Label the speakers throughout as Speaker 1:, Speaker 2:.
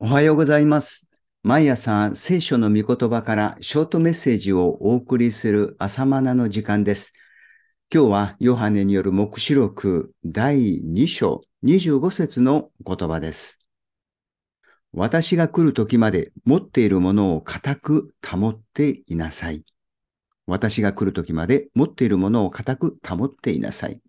Speaker 1: おはようございます。毎朝聖書の御言葉からショートメッセージをお送りする朝マナの時間です。今日はヨハネによる目視録第2章25節の言葉です。私が来る時まで持っているものを固く保っていなさい。私が来る時まで持っているものを固く保っていなさい。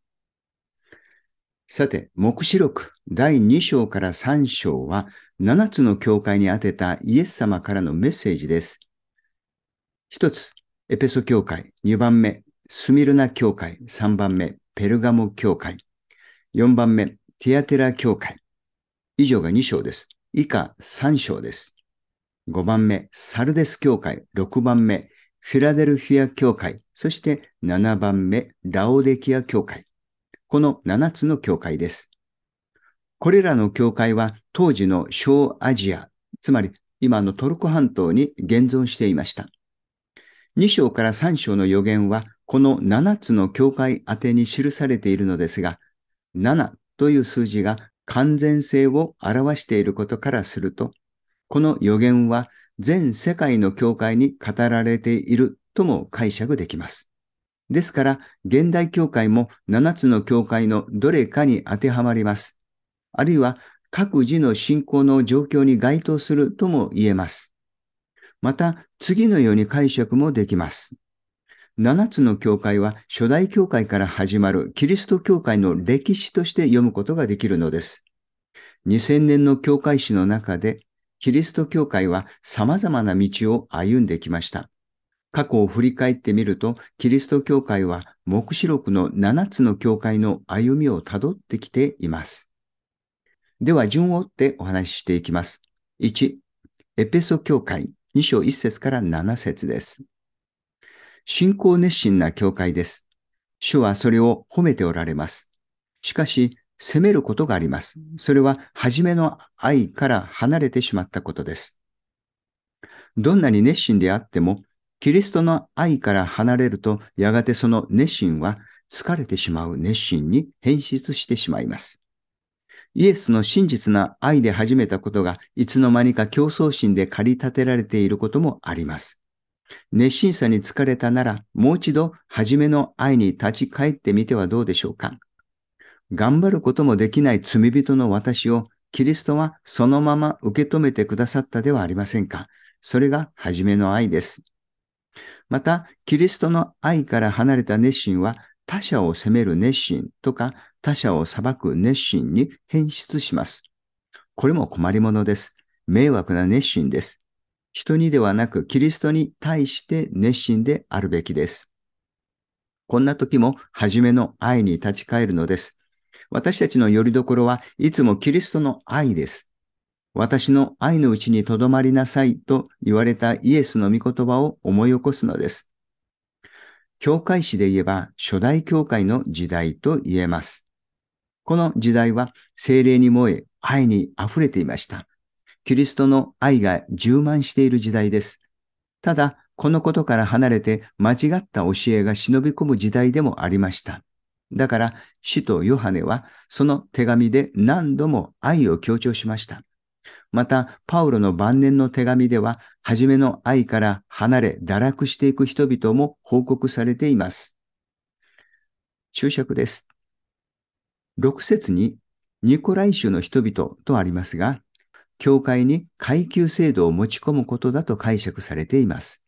Speaker 1: さて、目視録第2章から3章は7つの教会に宛てたイエス様からのメッセージです。一つ、エペソ教会。2番目、スミルナ教会。3番目、ペルガモ教会。4番目、ティアテラ教会。以上が2章です。以下3章です。5番目、サルデス教会。6番目、フィラデルフィア教会。そして7番目、ラオデキア教会。この7つの教会です。これらの教会は当時の小アジア、つまり今のトルコ半島に現存していました。2章から3章の予言はこの7つの教会宛てに記されているのですが、7という数字が完全性を表していることからすると、この予言は全世界の教会に語られているとも解釈できます。ですから、現代教会も7つの教会のどれかに当てはまります。あるいは各自の信仰の状況に該当するとも言えます。また、次のように解釈もできます。7つの教会は初代教会から始まるキリスト教会の歴史として読むことができるのです。2000年の教会史の中で、キリスト教会は様々な道を歩んできました。過去を振り返ってみると、キリスト教会は目視録の7つの教会の歩みをたどってきています。では、順を追ってお話ししていきます。1、エペソ教会2章1節から7節です。信仰熱心な教会です。主はそれを褒めておられます。しかし、責めることがあります。それは、初めの愛から離れてしまったことです。どんなに熱心であっても、キリストの愛から離れると、やがてその熱心は疲れてしまう熱心に変質してしまいます。イエスの真実な愛で始めたことが、いつの間にか競争心で駆り立てられていることもあります。熱心さに疲れたなら、もう一度初めの愛に立ち返ってみてはどうでしょうか。頑張ることもできない罪人の私を、キリストはそのまま受け止めてくださったではありませんか。それが初めの愛です。また、キリストの愛から離れた熱心は、他者を責める熱心とか、他者を裁く熱心に変質します。これも困りものです。迷惑な熱心です。人にではなく、キリストに対して熱心であるべきです。こんな時も、初めの愛に立ち返るのです。私たちの拠り所はいつもキリストの愛です。私の愛のうちにとどまりなさいと言われたイエスの御言葉を思い起こすのです。教会史で言えば初代教会の時代と言えます。この時代は精霊に燃え愛に溢れていました。キリストの愛が充満している時代です。ただ、このことから離れて間違った教えが忍び込む時代でもありました。だから、使徒ヨハネはその手紙で何度も愛を強調しました。また、パウロの晩年の手紙では、初めの愛から離れ、堕落していく人々も報告されています。注釈です。6節に、ニコライ州の人々とありますが、教会に階級制度を持ち込むことだと解釈されています。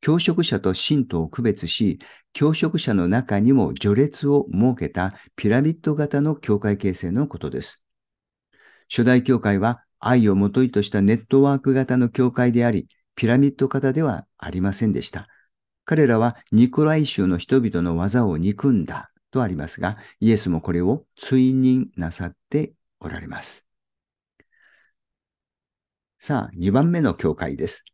Speaker 1: 教職者と信徒を区別し、教職者の中にも序列を設けたピラミッド型の教会形成のことです。初代教会は愛をもといとしたネットワーク型の教会であり、ピラミッド型ではありませんでした。彼らはニコライ州の人々の技を憎んだとありますが、イエスもこれを追認なさっておられます。さあ、2番目の教会です。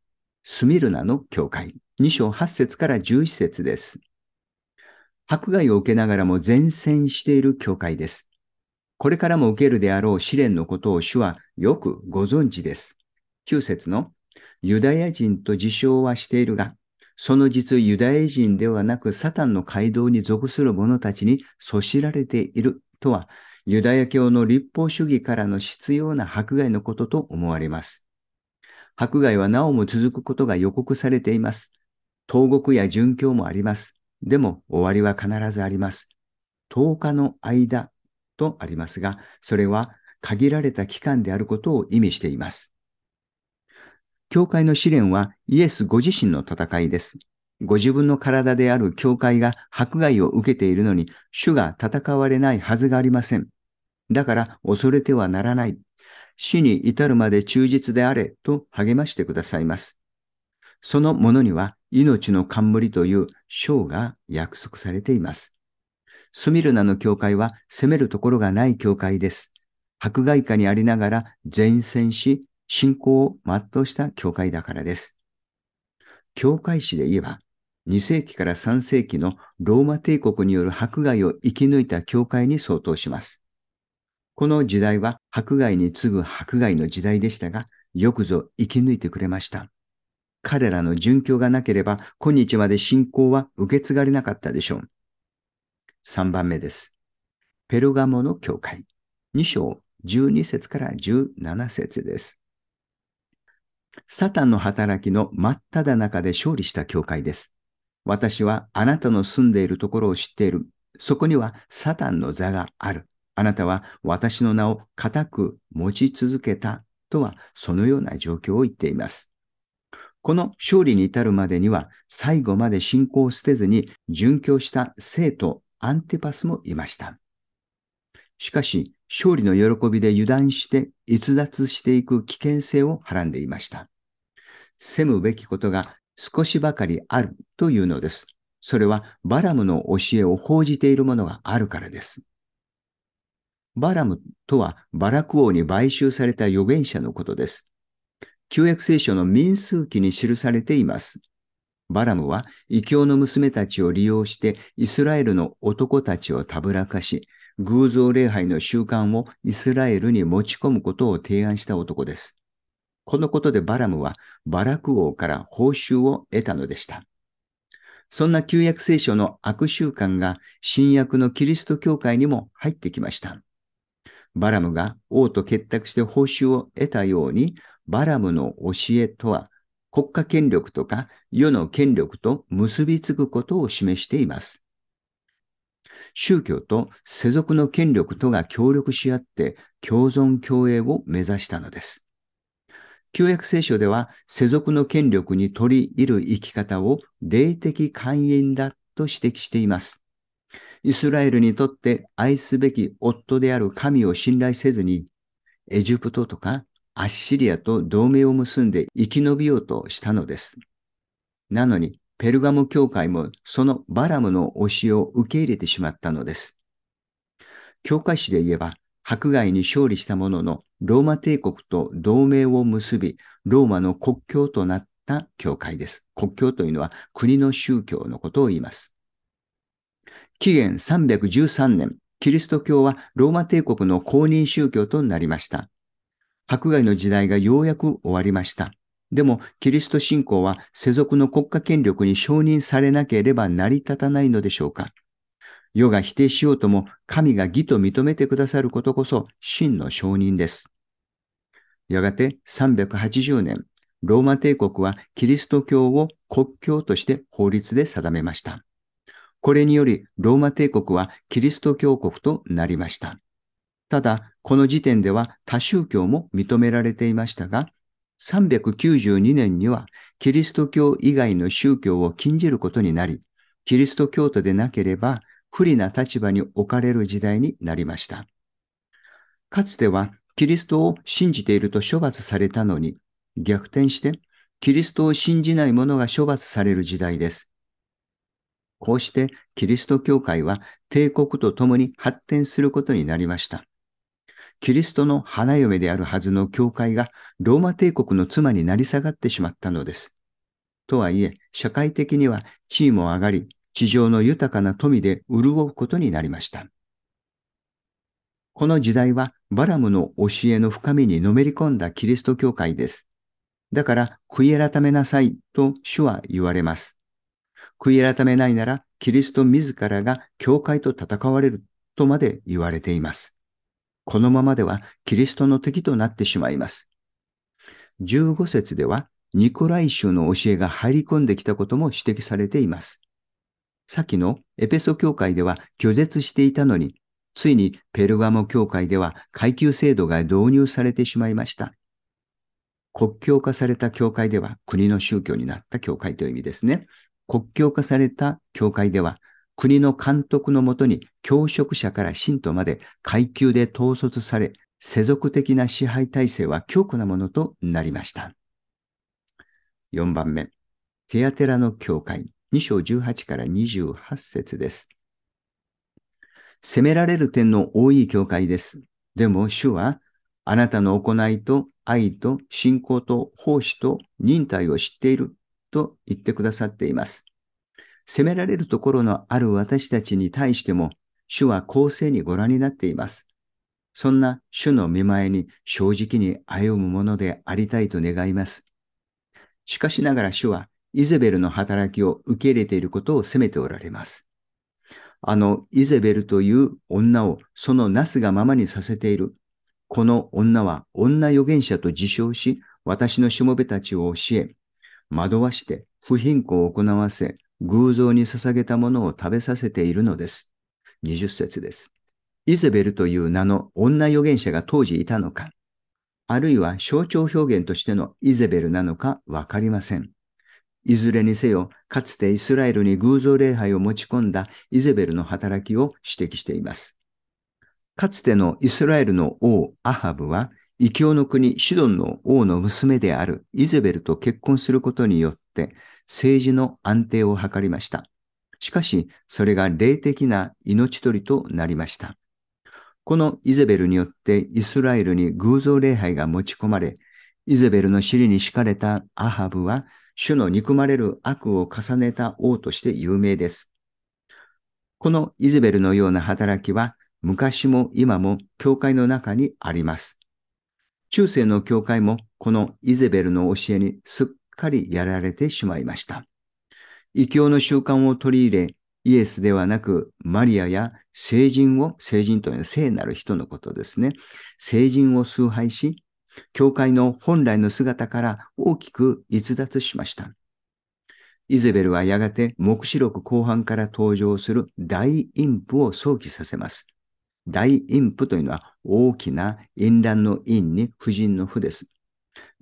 Speaker 1: スミルナの教会。2章8節から11節です。迫害を受けながらも前線している教会です。これからも受けるであろう試練のことを主はよくご存知です。9節のユダヤ人と自称はしているが、その実ユダヤ人ではなくサタンの街道に属する者たちにそしられているとは、ユダヤ教の立法主義からの必要な迫害のことと思われます。迫害はなおも続くことが予告されています。投獄や殉教もあります。でも終わりは必ずあります。10日の間とありますが、それは限られた期間であることを意味しています。教会の試練はイエスご自身の戦いです。ご自分の体である教会が迫害を受けているのに、主が戦われないはずがありません。だから恐れてはならない。死に至るまで忠実であれと励ましてくださいます。そのものには命の冠という章が約束されています。スミルナの教会は責めるところがない教会です。迫害下にありながら前線し、信仰を全うした教会だからです。教会史で言えば、2世紀から3世紀のローマ帝国による迫害を生き抜いた教会に相当します。この時代は迫害に次ぐ迫害の時代でしたが、よくぞ生き抜いてくれました。彼らの殉教がなければ、今日まで信仰は受け継がれなかったでしょう。3番目です。ペルガモの教会。2章12節から17節です。サタンの働きの真っ只中で勝利した教会です。私はあなたの住んでいるところを知っている。そこにはサタンの座がある。あなたは私の名を固く持ち続けたとはそのような状況を言っています。この勝利に至るまでには最後まで信仰を捨てずに殉教した生徒アンティパスもいました。しかし、勝利の喜びで油断して逸脱していく危険性をはらんでいました。責むべきことが少しばかりあるというのです。それはバラムの教えを報じているものがあるからです。バラムとはバラク王に買収された預言者のことです。旧約聖書の民数記に記されています。バラムは異教の娘たちを利用してイスラエルの男たちをたぶらかし、偶像礼拝の習慣をイスラエルに持ち込むことを提案した男です。このことでバラムはバラク王から報酬を得たのでした。そんな旧約聖書の悪習慣が新約のキリスト教会にも入ってきました。バラムが王と結託して報酬を得たように、バラムの教えとは国家権力とか世の権力と結びつくことを示しています。宗教と世俗の権力とが協力し合って共存共栄を目指したのです。旧約聖書では世俗の権力に取り入る生き方を霊的寛因だと指摘しています。イスラエルにとって愛すべき夫である神を信頼せずに、エジプトとかアッシリアと同盟を結んで生き延びようとしたのです。なのに、ペルガム教会もそのバラムの教えを受け入れてしまったのです。教会史で言えば、迫害に勝利したもののローマ帝国と同盟を結び、ローマの国教となった教会です。国教というのは国の宗教のことを言います。紀元313年、キリスト教はローマ帝国の公認宗教となりました。迫害の時代がようやく終わりました。でも、キリスト信仰は世俗の国家権力に承認されなければ成り立たないのでしょうか世が否定しようとも神が義と認めてくださることこそ真の承認です。やがて380年、ローマ帝国はキリスト教を国教として法律で定めました。これによりローマ帝国はキリスト教国となりました。ただ、この時点では他宗教も認められていましたが、392年にはキリスト教以外の宗教を禁じることになり、キリスト教徒でなければ不利な立場に置かれる時代になりました。かつてはキリストを信じていると処罰されたのに、逆転してキリストを信じない者が処罰される時代です。こうしてキリスト教会は帝国と共に発展することになりました。キリストの花嫁であるはずの教会がローマ帝国の妻になり下がってしまったのです。とはいえ、社会的には地位も上がり、地上の豊かな富で潤うことになりました。この時代はバラムの教えの深みにのめり込んだキリスト教会です。だから悔い改めなさいと主は言われます。悔い改めないならキリスト自らが教会と戦われるとまで言われています。このままではキリストの敵となってしまいます。15節では、ニコライ宗の教えが入り込んできたことも指摘されています。先のエペソ教会では拒絶していたのに、ついにペルガモ教会では階級制度が導入されてしまいました。国境化された教会では国の宗教になった教会という意味ですね。国境化された教会では国の監督のもとに教職者から信徒まで階級で統率され、世俗的な支配体制は強固なものとなりました。4番目、テアテラの教会、2章18から28節です。責められる点の多い教会です。でも主は、あなたの行いと愛と信仰と奉仕と忍耐を知っていると言ってくださっています。責められるところのある私たちに対しても、主は公正にご覧になっています。そんな主の見前に正直に歩むものでありたいと願います。しかしながら主はイゼベルの働きを受け入れていることを責めておられます。あのイゼベルという女をそのなすがままにさせている。この女は女預言者と自称し、私のしもべたちを教え、惑わして不貧困を行わせ、偶像に捧げたものを食べさせているのです。20節です。イゼベルという名の女預言者が当時いたのか、あるいは象徴表現としてのイゼベルなのかわかりません。いずれにせよ、かつてイスラエルに偶像礼拝を持ち込んだイゼベルの働きを指摘しています。かつてのイスラエルの王アハブは、異教の国シドンの王の娘であるイゼベルと結婚することによって、政治の安定を図りました。しかし、それが霊的な命取りとなりました。このイゼベルによってイスラエルに偶像礼拝が持ち込まれ、イゼベルの尻に敷かれたアハブは、主の憎まれる悪を重ねた王として有名です。このイゼベルのような働きは、昔も今も教会の中にあります。中世の教会もこのイゼベルの教えにすっかりやられてしまいました。異教の習慣を取り入れ、イエスではなく、マリアや聖人を、聖人というのは聖なる人のことですね。聖人を崇拝し、教会の本来の姿から大きく逸脱しました。イゼベルはやがて目視録後半から登場する大陰譜を想起させます。大陰譜というのは大きな淫乱の陰に婦人の婦です。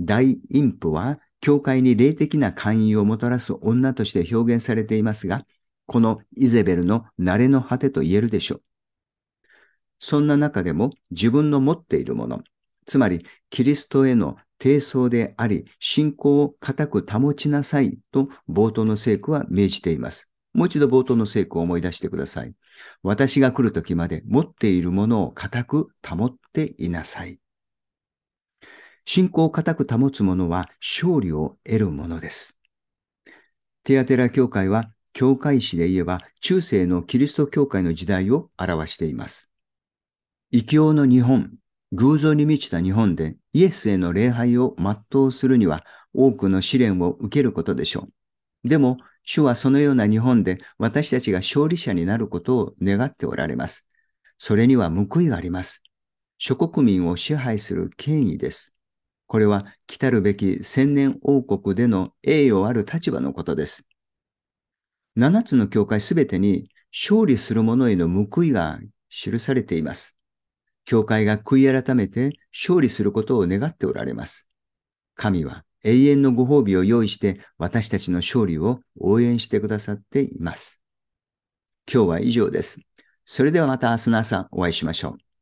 Speaker 1: 大陰譜は教会に霊的な勧誘をもたらす女として表現されていますが、このイゼベルの慣れの果てと言えるでしょう。そんな中でも自分の持っているもの、つまりキリストへの低層であり、信仰を固く保ちなさいと冒頭の聖句は命じています。もう一度冒頭の聖句を思い出してください。私が来るときまで持っているものを固く保っていなさい。信仰を固く保つ者は勝利を得るものです。テアテラ教会は教会史で言えば中世のキリスト教会の時代を表しています。異教の日本、偶像に満ちた日本でイエスへの礼拝を全うするには多くの試練を受けることでしょう。でも、主はそのような日本で私たちが勝利者になることを願っておられます。それには報いがあります。諸国民を支配する権威です。これは来たるべき千年王国での栄誉ある立場のことです。七つの教会すべてに勝利する者への報いが記されています。教会が悔い改めて勝利することを願っておられます。神は永遠のご褒美を用意して私たちの勝利を応援してくださっています。今日は以上です。それではまた明日の朝お会いしましょう。